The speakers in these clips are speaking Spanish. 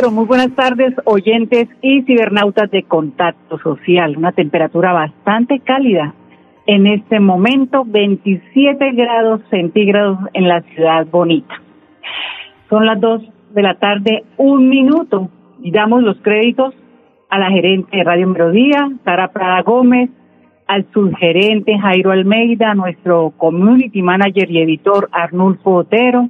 Pero muy buenas tardes, oyentes y cibernautas de Contacto Social. Una temperatura bastante cálida en este momento, 27 grados centígrados en la ciudad bonita. Son las 2 de la tarde, un minuto, y damos los créditos a la gerente de Radio Melodía, Sara Prada Gómez, al subgerente Jairo Almeida, nuestro community manager y editor Arnulfo Otero,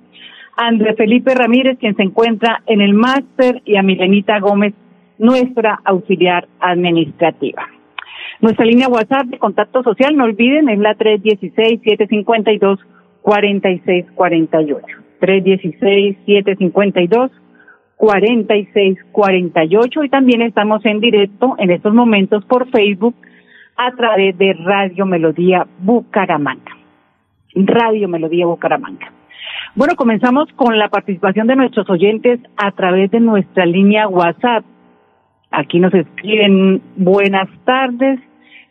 André Felipe Ramírez, quien se encuentra en el máster, y a Milenita Gómez, nuestra auxiliar administrativa. Nuestra línea WhatsApp de contacto social, no olviden, es la 316-752-4648. 316-752-4648 y también estamos en directo en estos momentos por Facebook a través de Radio Melodía Bucaramanga. Radio Melodía Bucaramanga. Bueno, comenzamos con la participación de nuestros oyentes a través de nuestra línea WhatsApp. Aquí nos escriben buenas tardes,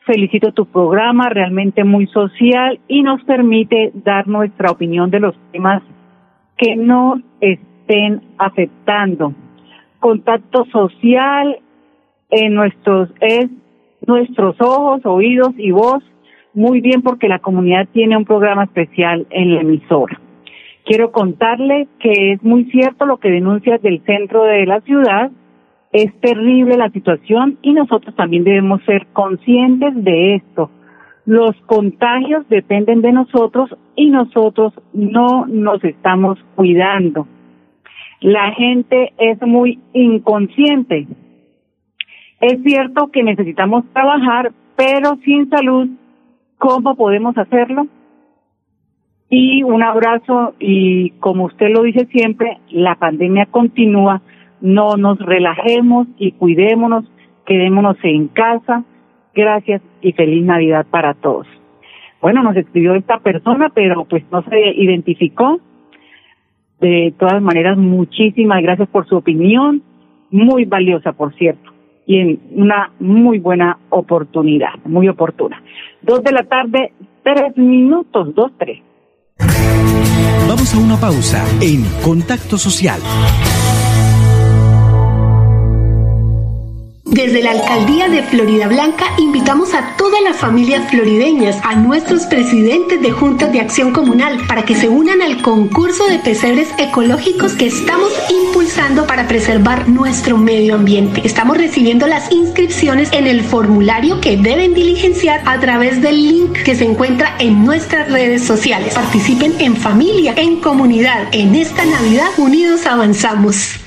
felicito tu programa, realmente muy social y nos permite dar nuestra opinión de los temas que nos estén afectando. Contacto social en nuestros es nuestros ojos, oídos y voz. Muy bien porque la comunidad tiene un programa especial en la emisora. Quiero contarle que es muy cierto lo que denuncias del centro de la ciudad. Es terrible la situación y nosotros también debemos ser conscientes de esto. Los contagios dependen de nosotros y nosotros no nos estamos cuidando. La gente es muy inconsciente. Es cierto que necesitamos trabajar, pero sin salud, ¿cómo podemos hacerlo? Y un abrazo y como usted lo dice siempre, la pandemia continúa, no nos relajemos y cuidémonos, quedémonos en casa. Gracias y feliz Navidad para todos. Bueno, nos escribió esta persona, pero pues no se identificó. De todas maneras, muchísimas gracias por su opinión, muy valiosa, por cierto, y en una muy buena oportunidad, muy oportuna. Dos de la tarde, tres minutos, dos, tres. Vamos a una pausa en Contacto Social. Desde la alcaldía de Florida Blanca invitamos a todas las familias florideñas, a nuestros presidentes de juntas de acción comunal, para que se unan al concurso de pesebres ecológicos que estamos impulsando para preservar nuestro medio ambiente. Estamos recibiendo las inscripciones en el formulario que deben diligenciar a través del link que se encuentra en nuestras redes sociales. Participen en familia, en comunidad. En esta Navidad unidos avanzamos.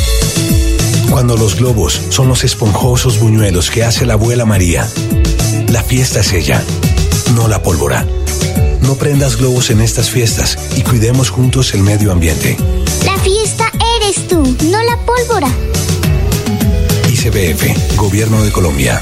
Cuando los globos son los esponjosos buñuelos que hace la abuela María, la fiesta es ella. no la pólvora. No prendas globos en estas fiestas y cuidemos juntos el medio ambiente. La fiesta eres tú, no la pólvora. ICBF, Gobierno de Colombia.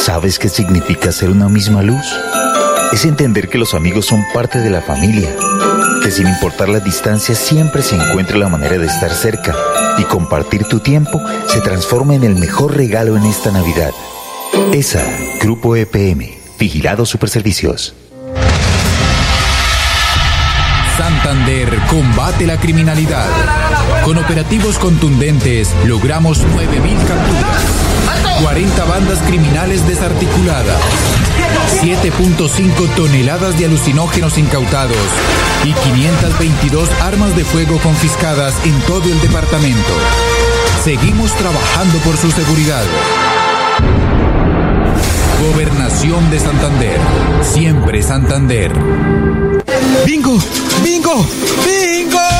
¿Sabes qué significa ser una misma luz? Es entender que los amigos son parte de la familia, que sin importar las distancias siempre se encuentra la manera de estar cerca y compartir tu tiempo se transforma en el mejor regalo en esta Navidad. ESA, Grupo EPM, Vigilado Superservicios. Santander combate la criminalidad. Con operativos contundentes logramos 9.000 capturas 40 bandas criminales desarticuladas, 7.5 toneladas de alucinógenos incautados y 522 armas de fuego confiscadas en todo el departamento. Seguimos trabajando por su seguridad. Gobernación de Santander. Siempre Santander. ¡Bingo! ¡Bingo! ¡Bingo!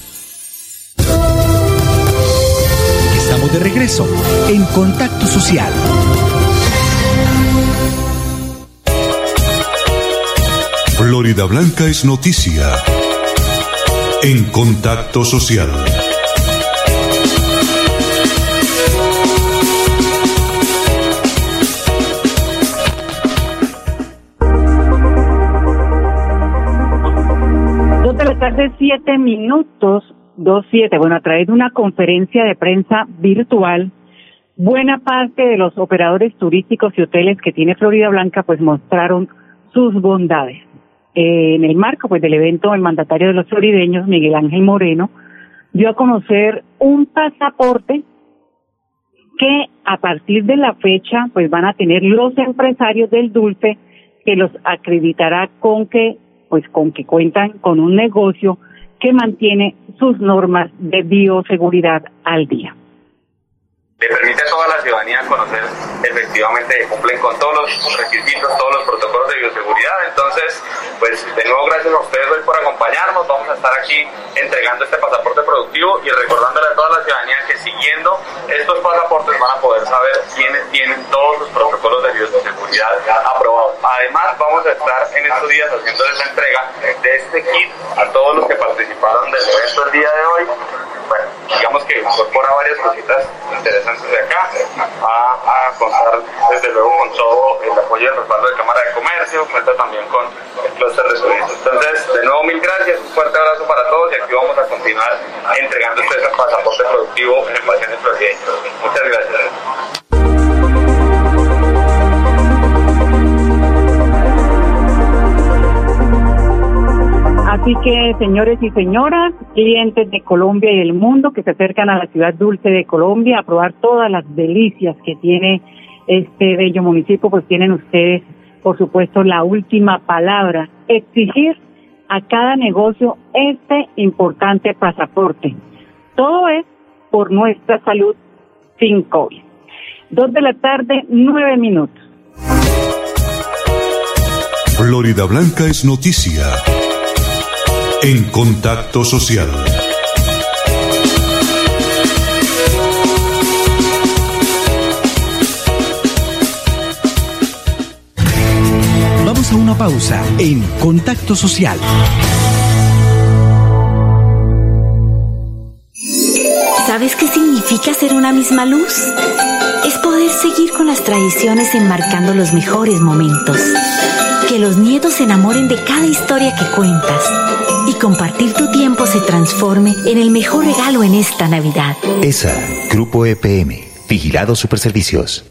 De regreso en Contacto Social. Florida Blanca es noticia en Contacto Social. Dos de la tarde, siete minutos. 27, bueno, a través de una conferencia de prensa virtual, buena parte de los operadores turísticos y hoteles que tiene Florida Blanca pues mostraron sus bondades. Eh, en el marco pues del evento, el mandatario de los florideños, Miguel Ángel Moreno, dio a conocer un pasaporte que a partir de la fecha pues van a tener los empresarios del dulce que los acreditará con que pues con que cuentan con un negocio que mantiene sus normas de bioseguridad al día. Le permite a toda la ciudadanía conocer efectivamente que cumplen con todos los requisitos, todos los protocolos de bioseguridad. Entonces, pues de nuevo gracias a ustedes hoy por acompañarnos. Vamos a estar aquí entregando este pasaporte productivo y recordándole a toda la ciudadanía que siguiendo estos pasaportes van a poder saber quiénes tienen todos los protocolos de bioseguridad aprobados. Además, vamos a estar en estos días haciendo esa entrega de este kit a todos los que participaron del evento el día de hoy. Digamos que incorpora varias cositas interesantes de acá, a, a, contar desde luego con todo el apoyo y el respaldo de Cámara de Comercio, cuenta también con el clúster de. Entonces, de nuevo mil gracias, un fuerte abrazo para todos y aquí vamos a continuar entregando este pasaporte productivo en el paciente. Muchas gracias. Así que, señores y señoras, clientes de Colombia y del mundo que se acercan a la ciudad dulce de Colombia a probar todas las delicias que tiene este bello municipio, pues tienen ustedes, por supuesto, la última palabra. Exigir a cada negocio este importante pasaporte. Todo es por nuestra salud sin COVID. Dos de la tarde, nueve minutos. Florida Blanca es noticia en contacto social. Vamos a una pausa en Contacto Social. ¿Sabes qué significa ser una misma luz? Es poder seguir con las tradiciones enmarcando los mejores momentos. Que los nietos se enamoren de cada historia que cuentas y compartir tu tiempo se transforme en el mejor regalo en esta Navidad. ESA, Grupo EPM, Vigilado Superservicios.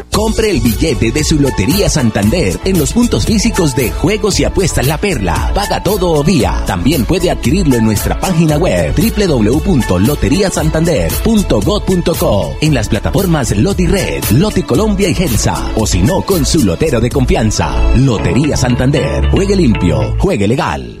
Compre el billete de su Lotería Santander en los puntos físicos de Juegos y Apuestas La Perla. Paga todo o vía. También puede adquirirlo en nuestra página web www.loteriasantander.gov.co en las plataformas Loti Red, Loti Colombia y Gelsa o si no con su lotero de confianza. Lotería Santander. Juegue limpio, juegue legal.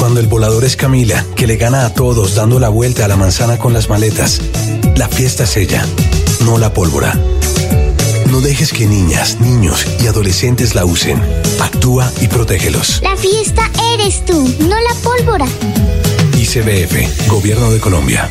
Cuando el volador es Camila, que le gana a todos dando la vuelta a la manzana con las maletas. La fiesta es ella, no la pólvora. No dejes que niñas, niños y adolescentes la usen. Actúa y protégelos. La fiesta eres tú, no la pólvora. ICBF, Gobierno de Colombia.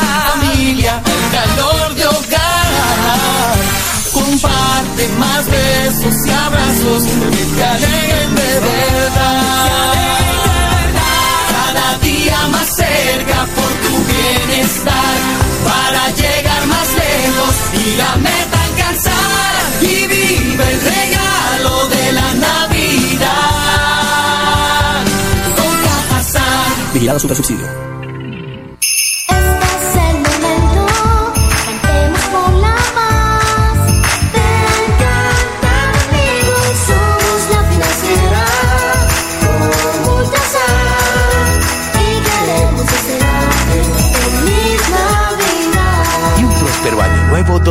familia, el calor de hogar. Comparte más besos y abrazos que alegren de verdad. Cada día más cerca por tu bienestar, para llegar más lejos y la meta alcanzar. Y vive el regalo de la Navidad. Con Cajasal. Vigilado Super Subsidio.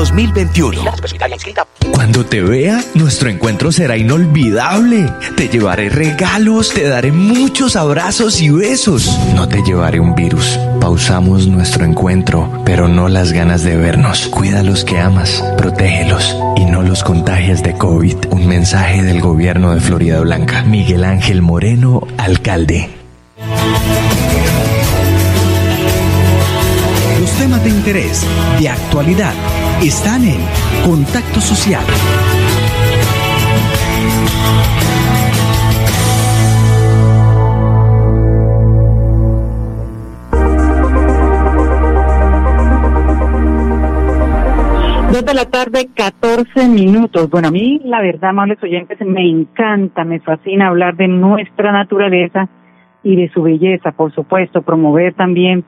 2021. Cuando te vea, nuestro encuentro será inolvidable. Te llevaré regalos, te daré muchos abrazos y besos. No te llevaré un virus. Pausamos nuestro encuentro, pero no las ganas de vernos. Cuida a los que amas, protégelos y no los contagias de COVID. Un mensaje del gobierno de Florida Blanca. Miguel Ángel Moreno, alcalde. Los temas de interés, de actualidad, están en Contacto Social. Dos de la tarde, 14 minutos. Bueno, a mí, la verdad, amables oyentes, me encanta, me fascina hablar de nuestra naturaleza y de su belleza, por supuesto, promover también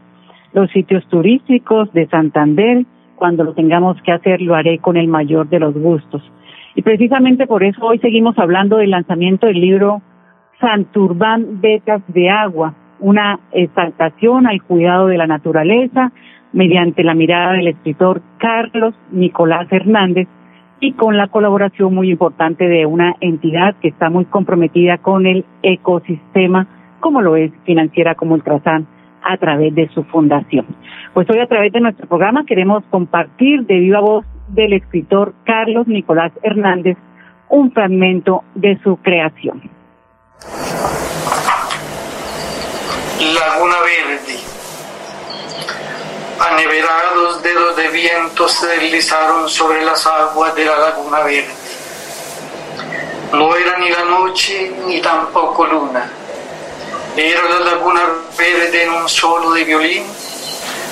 los sitios turísticos de Santander. Cuando lo tengamos que hacer, lo haré con el mayor de los gustos. Y precisamente por eso hoy seguimos hablando del lanzamiento del libro Santurbán Becas de Agua, una exaltación al cuidado de la naturaleza mediante la mirada del escritor Carlos Nicolás Hernández y con la colaboración muy importante de una entidad que está muy comprometida con el ecosistema, como lo es financiera como Ultrasan, a través de su fundación. Pues hoy a través de nuestro programa queremos compartir de viva voz del escritor Carlos Nicolás Hernández un fragmento de su creación. Laguna Verde. Aneverados dedos de viento se deslizaron sobre las aguas de la Laguna Verde. No era ni la noche ni tampoco luna. Era la laguna verde en un solo de violín,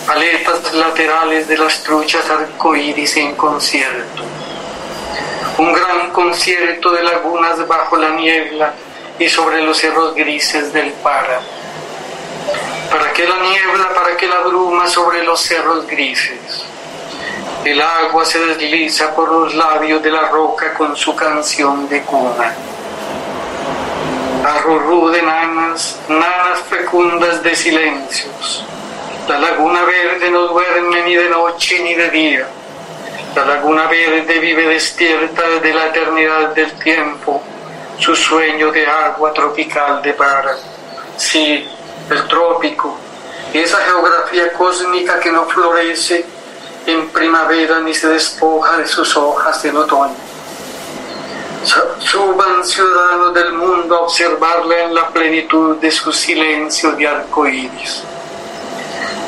aletas laterales de las truchas arcoíris en concierto. Un gran concierto de lagunas bajo la niebla y sobre los cerros grises del Para. ¿Para qué la niebla? ¿Para qué la bruma sobre los cerros grises? El agua se desliza por los labios de la roca con su canción de cuna. Arrurú de nanas, nanas fecundas de silencios. La laguna verde no duerme ni de noche ni de día. La laguna verde vive despierta desde la eternidad del tiempo, su sueño de agua tropical de para. Sí, el trópico, esa geografía cósmica que no florece en primavera ni se despoja de sus hojas en otoño. Su- Suban ciudadanos del mundo a observarla en la plenitud de su silencio de arco iris.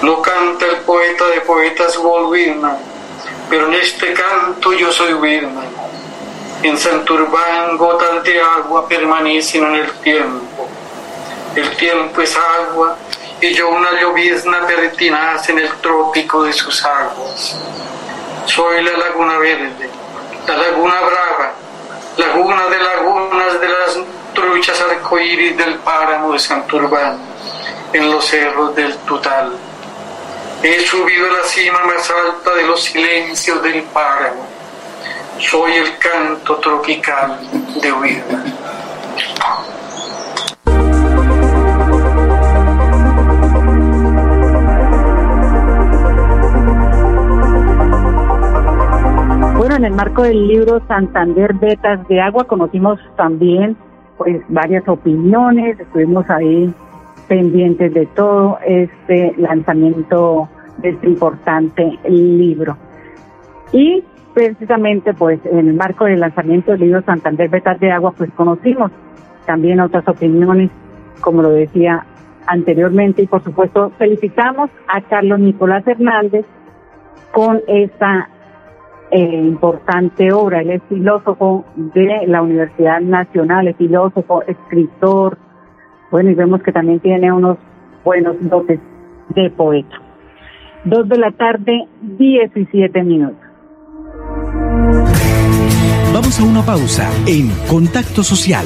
No canta el poeta de poetas Walt Whitman, pero en este canto yo soy Whitman. En Santurbán gotas de agua permanecen en el tiempo. El tiempo es agua y yo una llovizna pertinaz en el trópico de sus aguas. Soy la laguna verde, la laguna brava, laguna de lagunas de las truchas arcoíris del páramo de Santurbán, en los cerros del Tutal. He subido a la cima más alta de los silencios del páramo. Soy el canto tropical de Huida. En el marco del libro Santander Vetas de Agua conocimos también pues varias opiniones, estuvimos ahí pendientes de todo este lanzamiento de este importante libro. Y precisamente pues en el marco del lanzamiento del libro Santander Vetas de Agua pues conocimos también otras opiniones, como lo decía anteriormente, y por supuesto felicitamos a Carlos Nicolás Hernández con esta eh, importante obra. Él es filósofo de la Universidad Nacional, es filósofo, escritor. Bueno, y vemos que también tiene unos buenos dotes de poeta. Dos de la tarde, 17 minutos. Vamos a una pausa en Contacto Social.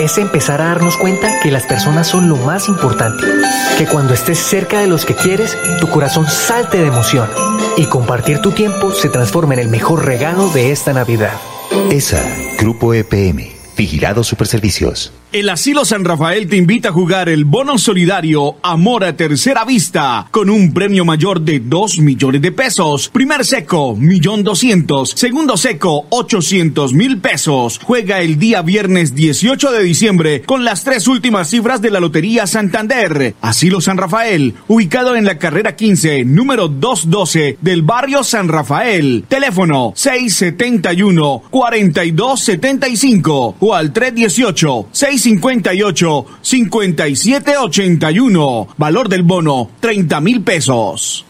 Es empezar a darnos cuenta que las personas son lo más importante. Que cuando estés cerca de los que quieres, tu corazón salte de emoción. Y compartir tu tiempo se transforma en el mejor regalo de esta Navidad. ESA, Grupo EPM, Vigilado Superservicios. El Asilo San Rafael te invita a jugar el bono solidario Amor a Tercera Vista con un premio mayor de 2 millones de pesos. Primer seco, millón doscientos. Segundo seco, 800 mil pesos. Juega el día viernes 18 de diciembre con las tres últimas cifras de la Lotería Santander. Asilo San Rafael, ubicado en la carrera 15, número 212 del barrio San Rafael. Teléfono 671-4275 o al 318 6 58 5781. Valor del bono 30 mil pesos.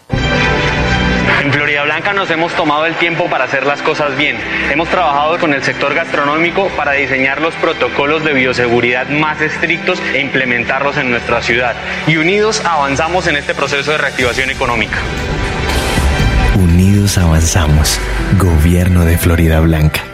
En Florida Blanca nos hemos tomado el tiempo para hacer las cosas bien. Hemos trabajado con el sector gastronómico para diseñar los protocolos de bioseguridad más estrictos e implementarlos en nuestra ciudad. Y unidos avanzamos en este proceso de reactivación económica. Unidos avanzamos. Gobierno de Florida Blanca.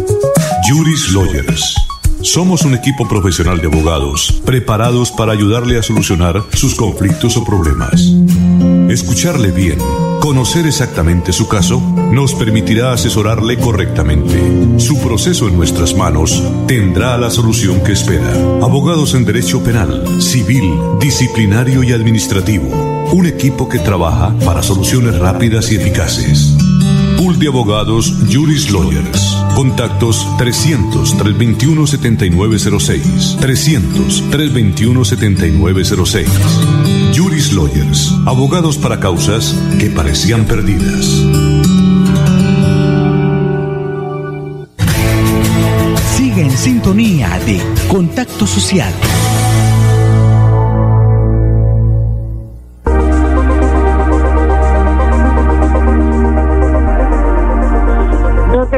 Juris Lawyers. Somos un equipo profesional de abogados preparados para ayudarle a solucionar sus conflictos o problemas. Escucharle bien, conocer exactamente su caso, nos permitirá asesorarle correctamente. Su proceso en nuestras manos tendrá la solución que espera. Abogados en Derecho Penal, Civil, Disciplinario y Administrativo. Un equipo que trabaja para soluciones rápidas y eficaces. De abogados Juris Lawyers. Contactos 300-321-7906. 300-321-7906. Juris Lawyers. Abogados para causas que parecían perdidas. Sigue en sintonía de Contacto Social.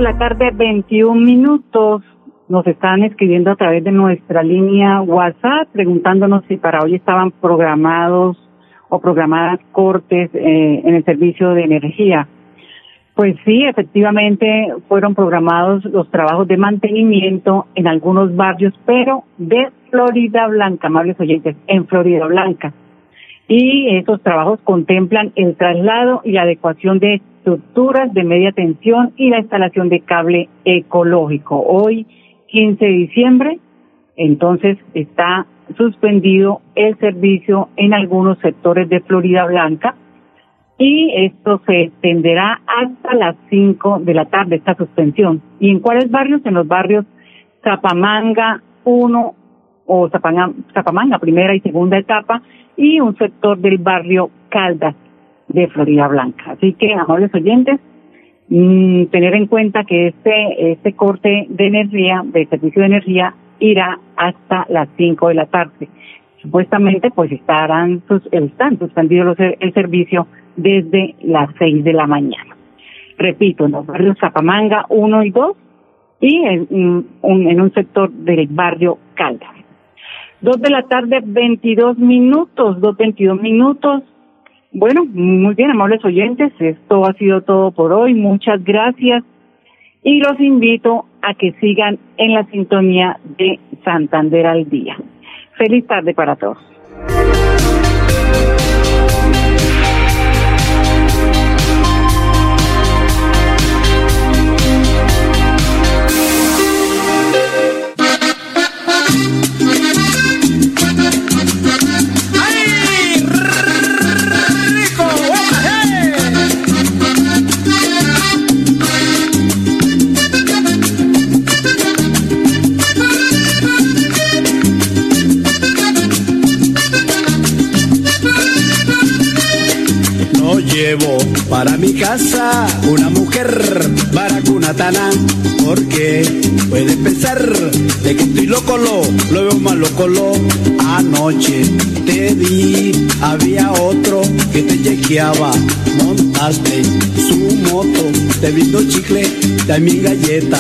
La tarde, 21 minutos. Nos están escribiendo a través de nuestra línea WhatsApp preguntándonos si para hoy estaban programados o programadas cortes eh, en el servicio de energía. Pues sí, efectivamente fueron programados los trabajos de mantenimiento en algunos barrios, pero de Florida Blanca, amables oyentes, en Florida Blanca. Y estos trabajos contemplan el traslado y la adecuación de estructuras de media tensión y la instalación de cable ecológico. Hoy, 15 de diciembre, entonces está suspendido el servicio en algunos sectores de Florida Blanca y esto se extenderá hasta las 5 de la tarde, esta suspensión. ¿Y en cuáles barrios? En los barrios Zapamanga 1 o Zapamanga, primera y segunda etapa, y un sector del barrio Caldas de Florida Blanca. Así que, amables oyentes, mm, tener en cuenta que este, este corte de energía, de servicio de energía, irá hasta las 5 de la tarde. Supuestamente, pues estarán, sus, están suspendidos los, el servicio desde las 6 de la mañana. Repito, en los barrios Zapamanga 1 y 2 y en, mm, un, en un sector del barrio Caldas. Dos de la tarde, 22 minutos, dos 22 minutos. Bueno, muy bien, amables oyentes, esto ha sido todo por hoy. Muchas gracias y los invito a que sigan en la sintonía de Santander al día. Feliz tarde para todos. Para mi casa una mujer baracunatana porque puede pensar de que estoy loco, lo, lo veo más loco, lo. Anoche te vi, había otro que te chequeaba, montaste su moto, te visto chicle, también galleta,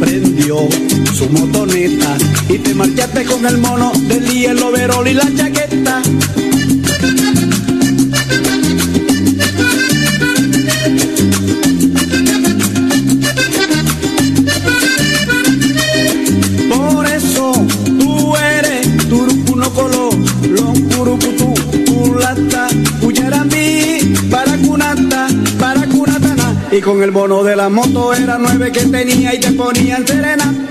prendió su motoneta y te marchaste con el mono del día, el overol y la chaqueta. Y con el bono de la moto era nueve que tenía y te ponían serenata.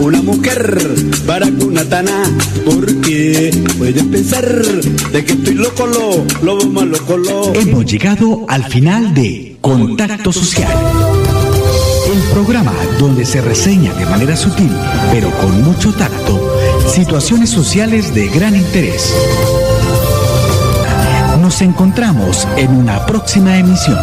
Una mujer para cunatana porque puedes pensar de que estoy loco lo lo más loco lo Hemos llegado al final de Contacto Social. El programa donde se reseña de manera sutil, pero con mucho tacto, situaciones sociales de gran interés. Nos encontramos en una próxima emisión.